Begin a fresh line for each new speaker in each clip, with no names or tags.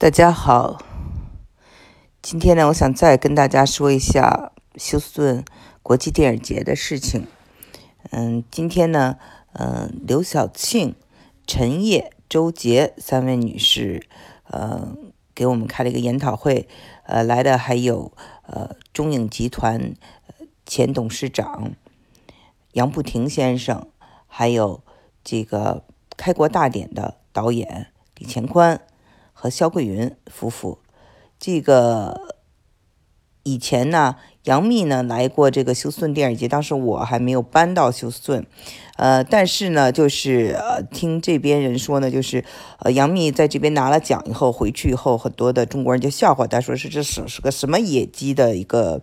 大家好，今天呢，我想再跟大家说一下休斯顿国际电影节的事情。嗯，今天呢，嗯，刘晓庆、陈烨、周杰三位女士，呃，给我们开了一个研讨会。呃，来的还有呃中影集团前董事长杨步庭先生，还有这个开国大典的导演李乾宽。和肖桂云夫妇，这个以前呢，杨幂呢来过这个休斯顿电影节，当时我还没有搬到休斯顿，呃，但是呢，就是呃，听这边人说呢，就是呃，杨幂在这边拿了奖以后回去以后，很多的中国人就笑话她，说是这是是个什么野鸡的一个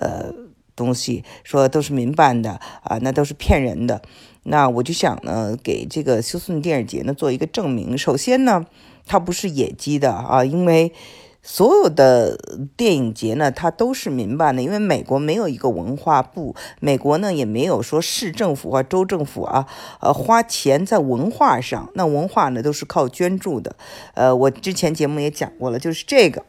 呃东西，说都是民办的啊，那都是骗人的。那我就想呢，给这个休斯顿电影节呢做一个证明。首先呢。它不是野鸡的啊，因为所有的电影节呢，它都是民办的。因为美国没有一个文化部，美国呢也没有说市政府或州政府啊，呃，花钱在文化上。那文化呢都是靠捐助的。呃，我之前节目也讲过了，就是这个，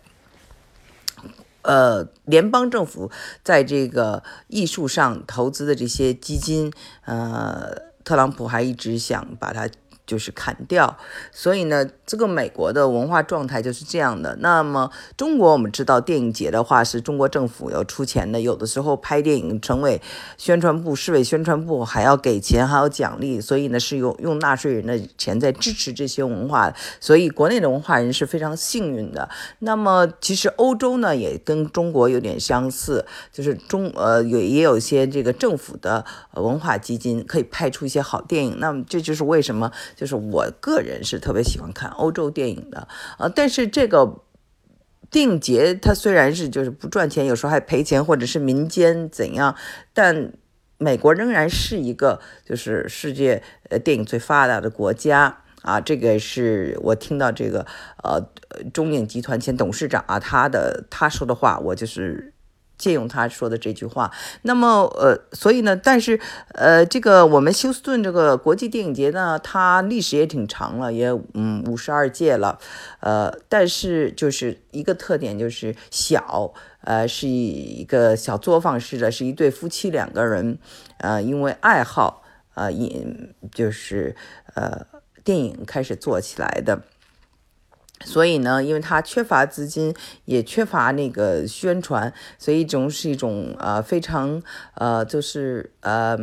呃，联邦政府在这个艺术上投资的这些基金，呃，特朗普还一直想把它。就是砍掉，所以呢，这个美国的文化状态就是这样的。那么中国，我们知道电影节的话，是中国政府要出钱的。有的时候拍电影，省委宣传部、市委宣传部还要给钱，还要奖励，所以呢，是用用纳税人的钱在支持这些文化。所以国内的文化人是非常幸运的。那么其实欧洲呢，也跟中国有点相似，就是中呃有也有一些这个政府的文化基金可以拍出一些好电影。那么这就是为什么。就是我个人是特别喜欢看欧洲电影的，呃，但是这个电影节它虽然是就是不赚钱，有时候还赔钱，或者是民间怎样，但美国仍然是一个就是世界呃电影最发达的国家啊。这个是我听到这个呃中影集团前董事长啊他的他说的话，我就是。借用他说的这句话，那么呃，所以呢，但是呃，这个我们休斯顿这个国际电影节呢，它历史也挺长了，也嗯五十二届了，呃，但是就是一个特点就是小，呃，是一个小作坊式的，是一对夫妻两个人，呃，因为爱好，呃，引就是呃电影开始做起来的。所以呢，因为它缺乏资金，也缺乏那个宣传，所以总是一种呃非常呃就是呃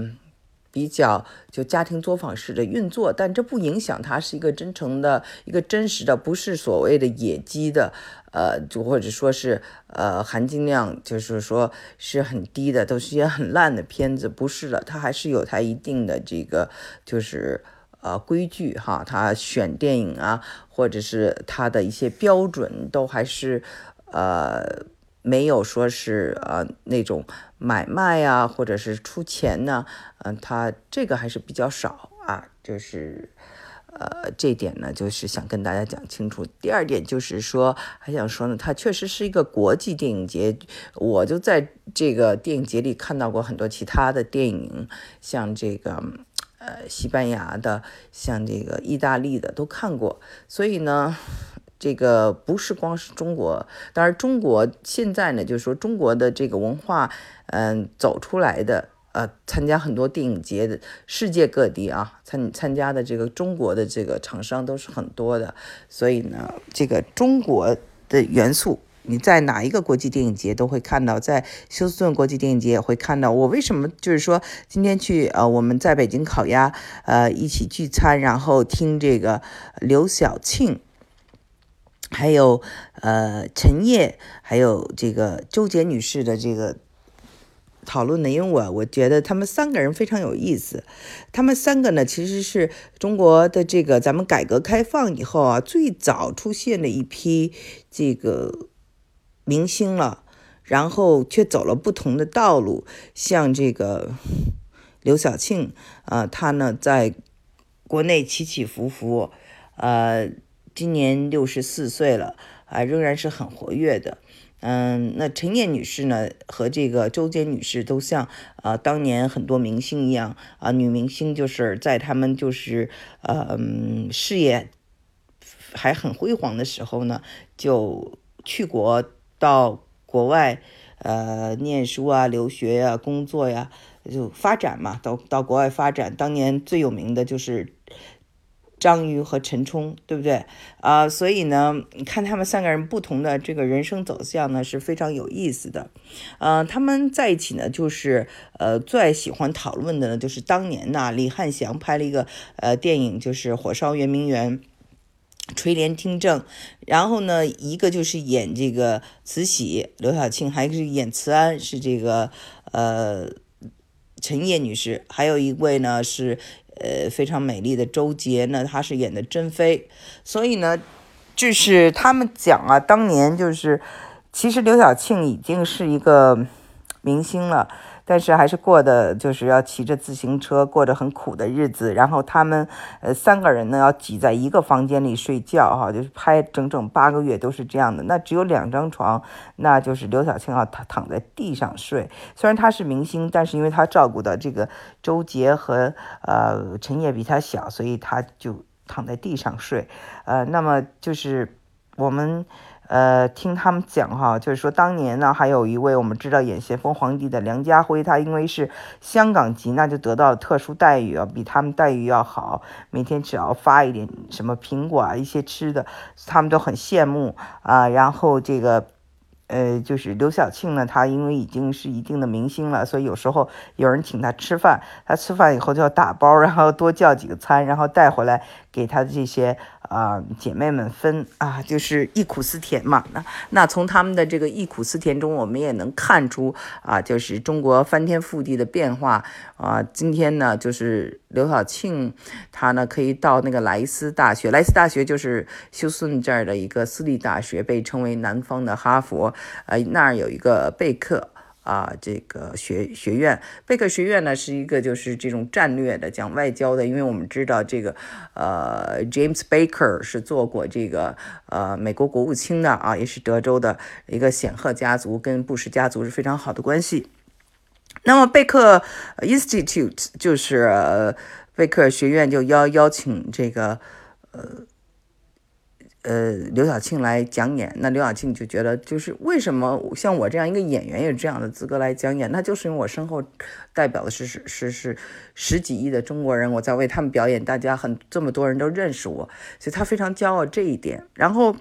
比较就家庭作坊式的运作，但这不影响它是一个真诚的一个真实的，不是所谓的野鸡的，呃就或者说是呃含金量就是说是很低的，都是些很烂的片子，不是的，它还是有它一定的这个就是。呃，规矩哈，他选电影啊，或者是他的一些标准，都还是呃没有说是呃那种买卖呀，或者是出钱呢，嗯，他这个还是比较少啊，就是呃这点呢，就是想跟大家讲清楚。第二点就是说，还想说呢，它确实是一个国际电影节，我就在这个电影节里看到过很多其他的电影，像这个。呃，西班牙的，像这个意大利的都看过，所以呢，这个不是光是中国，当然中国现在呢，就是说中国的这个文化，嗯，走出来的，呃，参加很多电影节的，世界各地啊，参参加的这个中国的这个厂商都是很多的，所以呢，这个中国的元素。你在哪一个国际电影节都会看到，在休斯顿国际电影节也会看到。我为什么就是说今天去呃我们在北京烤鸭呃一起聚餐，然后听这个刘晓庆，还有呃陈烨，还有这个周杰女士的这个讨论呢？因为我我觉得他们三个人非常有意思。他们三个呢其实是中国的这个咱们改革开放以后啊最早出现的一批这个。明星了，然后却走了不同的道路。像这个刘晓庆，呃，她呢在国内起起伏伏，呃，今年六十四岁了，啊，仍然是很活跃的。嗯，那陈燕女士呢和这个周杰女士都像啊当年很多明星一样啊，女明星就是在他们就是呃事业。还很辉煌的时候呢，就去国到国外，呃，念书啊、留学呀、工作呀，就发展嘛，到到国外发展。当年最有名的就是。张瑜和陈冲，对不对啊？所以呢，你看他们三个人不同的这个人生走向呢，是非常有意思的。呃，他们在一起呢，就是呃最喜欢讨论的呢，就是当年呐，李汉祥拍了一个呃电影，就是《火烧圆明园》，垂帘听政。然后呢，一个就是演这个慈禧，刘晓庆，还是演慈安，是这个呃陈烨女士，还有一位呢是。呃，非常美丽的周杰呢，她是演的珍妃，所以呢，就是他们讲啊，当年就是，其实刘晓庆已经是一个明星了。但是还是过的就是要骑着自行车，过着很苦的日子。然后他们呃三个人呢要挤在一个房间里睡觉，哈，就是拍整整八个月都是这样的。那只有两张床，那就是刘晓庆要躺躺在地上睡。虽然他是明星，但是因为他照顾的这个周杰和呃陈烨比他小，所以他就躺在地上睡。呃，那么就是我们。呃，听他们讲哈，就是说当年呢，还有一位我们知道演咸丰皇帝的梁家辉，他因为是香港籍，那就得到特殊待遇啊，比他们待遇要好，每天只要发一点什么苹果啊，一些吃的，他们都很羡慕啊。然后这个，呃，就是刘晓庆呢，他因为已经是一定的明星了，所以有时候有人请他吃饭，他吃饭以后就要打包，然后多叫几个餐，然后带回来给他的这些。啊，姐妹们分啊，就是忆苦思甜嘛。那那从他们的这个忆苦思甜中，我们也能看出啊，就是中国翻天覆地的变化啊。今天呢，就是刘晓庆，她呢可以到那个莱斯大学，莱斯大学就是休斯顿这儿的一个私立大学，被称为南方的哈佛。呃，那儿有一个贝克。啊，这个学学院贝克学院呢，是一个就是这种战略的讲外交的，因为我们知道这个呃，James Baker 是做过这个呃美国国务卿的啊，也是德州的一个显赫家族，跟布什家族是非常好的关系。那么贝克 Institute 就是贝克学院就邀邀请这个呃。呃，刘晓庆来讲演，那刘晓庆就觉得，就是为什么像我这样一个演员有这样的资格来讲演？那就是因为我身后代表的是是是是十几亿的中国人，我在为他们表演，大家很这么多人都认识我，所以他非常骄傲这一点。然后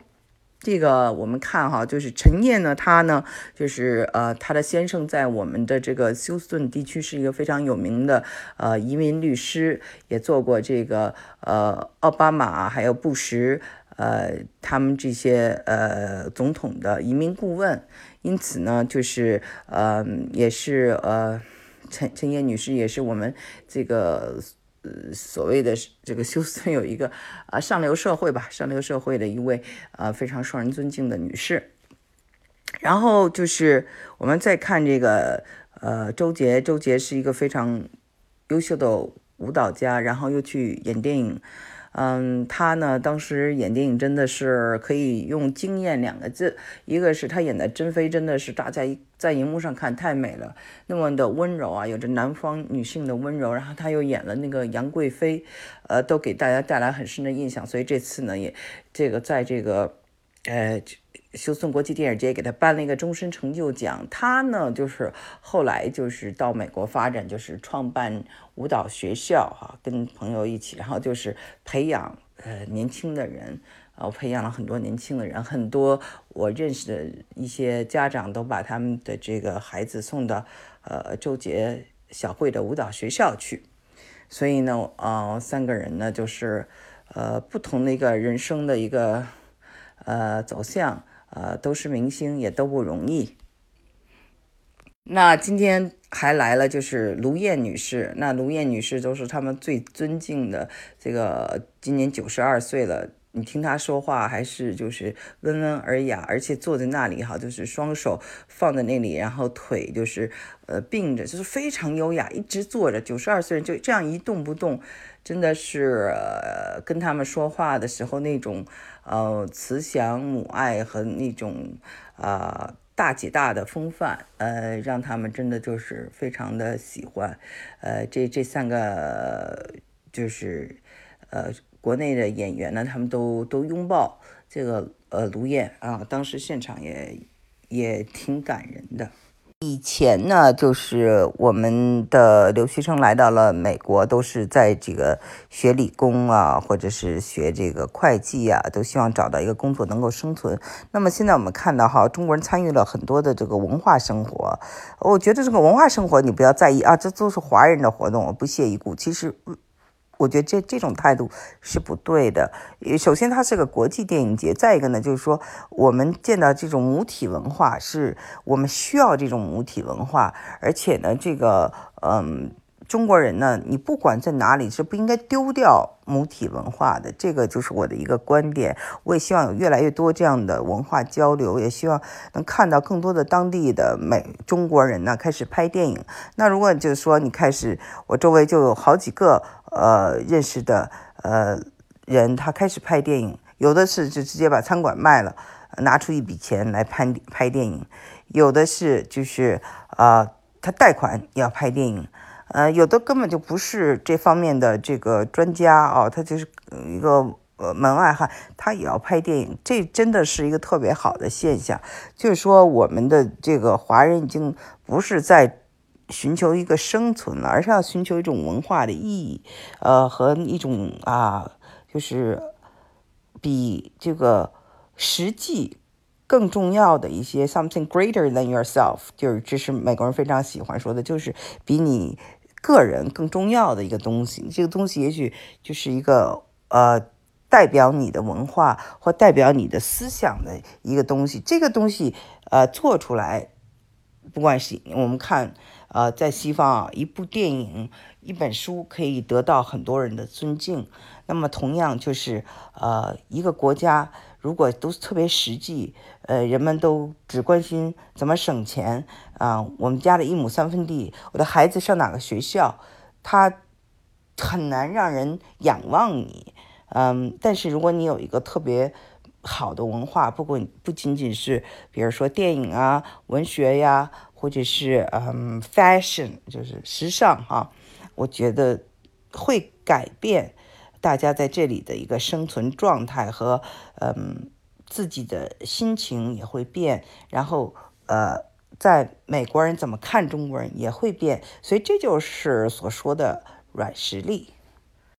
这个我们看哈，就是陈念呢，他呢就是呃，他的先生在我们的这个休斯顿地区是一个非常有名的呃移民律师，也做过这个呃奥巴马还有布什。呃，他们这些呃总统的移民顾问，因此呢，就是呃，也是呃，陈陈燕女士也是我们这个呃所谓的这个休斯顿有一个啊上流社会吧，上流社会的一位呃非常受人尊敬的女士。然后就是我们再看这个呃周杰，周杰是一个非常优秀的舞蹈家，然后又去演电影。嗯，他呢，当时演电影真的是可以用惊艳两个字。一个是他演的珍妃，真的是大家在荧幕上看太美了，那么的温柔啊，有着南方女性的温柔。然后他又演了那个杨贵妃，呃，都给大家带来很深的印象。所以这次呢，也这个在这个，呃。休斯顿国际电影节给他颁了一个终身成就奖。他呢，就是后来就是到美国发展，就是创办舞蹈学校，哈，跟朋友一起，然后就是培养呃年轻的人，呃，培养了很多年轻的人。很多我认识的一些家长都把他们的这个孩子送到呃周杰小慧的舞蹈学校去。所以呢，呃，三个人呢，就是呃不同的一个人生的一个呃走向。呃，都是明星，也都不容易。那今天还来了，就是卢燕女士。那卢燕女士都是他们最尊敬的，这个今年九十二岁了。你听他说话，还是就是温文尔雅，而且坐在那里哈，就是双手放在那里，然后腿就是呃并着，就是非常优雅，一直坐着。九十二岁人就这样一动不动，真的是呃跟他们说话的时候那种。呃，慈祥母爱和那种啊大姐大的风范，呃，让他们真的就是非常的喜欢。呃，这这三个就是呃国内的演员呢，他们都都拥抱这个呃卢燕啊，当时现场也也挺感人的。以前呢，就是我们的留学生来到了美国，都是在这个学理工啊，或者是学这个会计啊，都希望找到一个工作能够生存。那么现在我们看到哈，中国人参与了很多的这个文化生活。我觉得这个文化生活你不要在意啊，这都是华人的活动，我不屑一顾。其实。我觉得这这种态度是不对的。首先，它是个国际电影节；再一个呢，就是说我们见到这种母体文化，是我们需要这种母体文化，而且呢，这个嗯。中国人呢，你不管在哪里是不应该丢掉母体文化的，这个就是我的一个观点。我也希望有越来越多这样的文化交流，也希望能看到更多的当地的美中国人呢开始拍电影。那如果就是说你开始，我周围就有好几个呃认识的呃人，他开始拍电影，有的是就直接把餐馆卖了，拿出一笔钱来拍拍电影；有的是就是啊，他贷款要拍电影。呃，有的根本就不是这方面的这个专家哦，他就是一个呃门外汉，他也要拍电影，这真的是一个特别好的现象。就是说，我们的这个华人已经不是在寻求一个生存了，而是要寻求一种文化的意义，呃，和一种啊，就是比这个实际更重要的一些 something greater than yourself，就是这是美国人非常喜欢说的，就是比你。个人更重要的一个东西，这个东西也许就是一个呃代表你的文化或代表你的思想的一个东西。这个东西呃做出来，不管是我们看呃在西方啊，一部电影、一本书可以得到很多人的尊敬。那么同样就是呃一个国家。如果都特别实际，呃，人们都只关心怎么省钱啊，我们家的一亩三分地，我的孩子上哪个学校，他很难让人仰望你，嗯，但是如果你有一个特别好的文化，不管不仅仅是比如说电影啊、文学呀，或者是嗯，fashion，就是时尚哈，我觉得会改变。大家在这里的一个生存状态和嗯自己的心情也会变，然后呃，在美国人怎么看中国人也会变，所以这就是所说的软实力。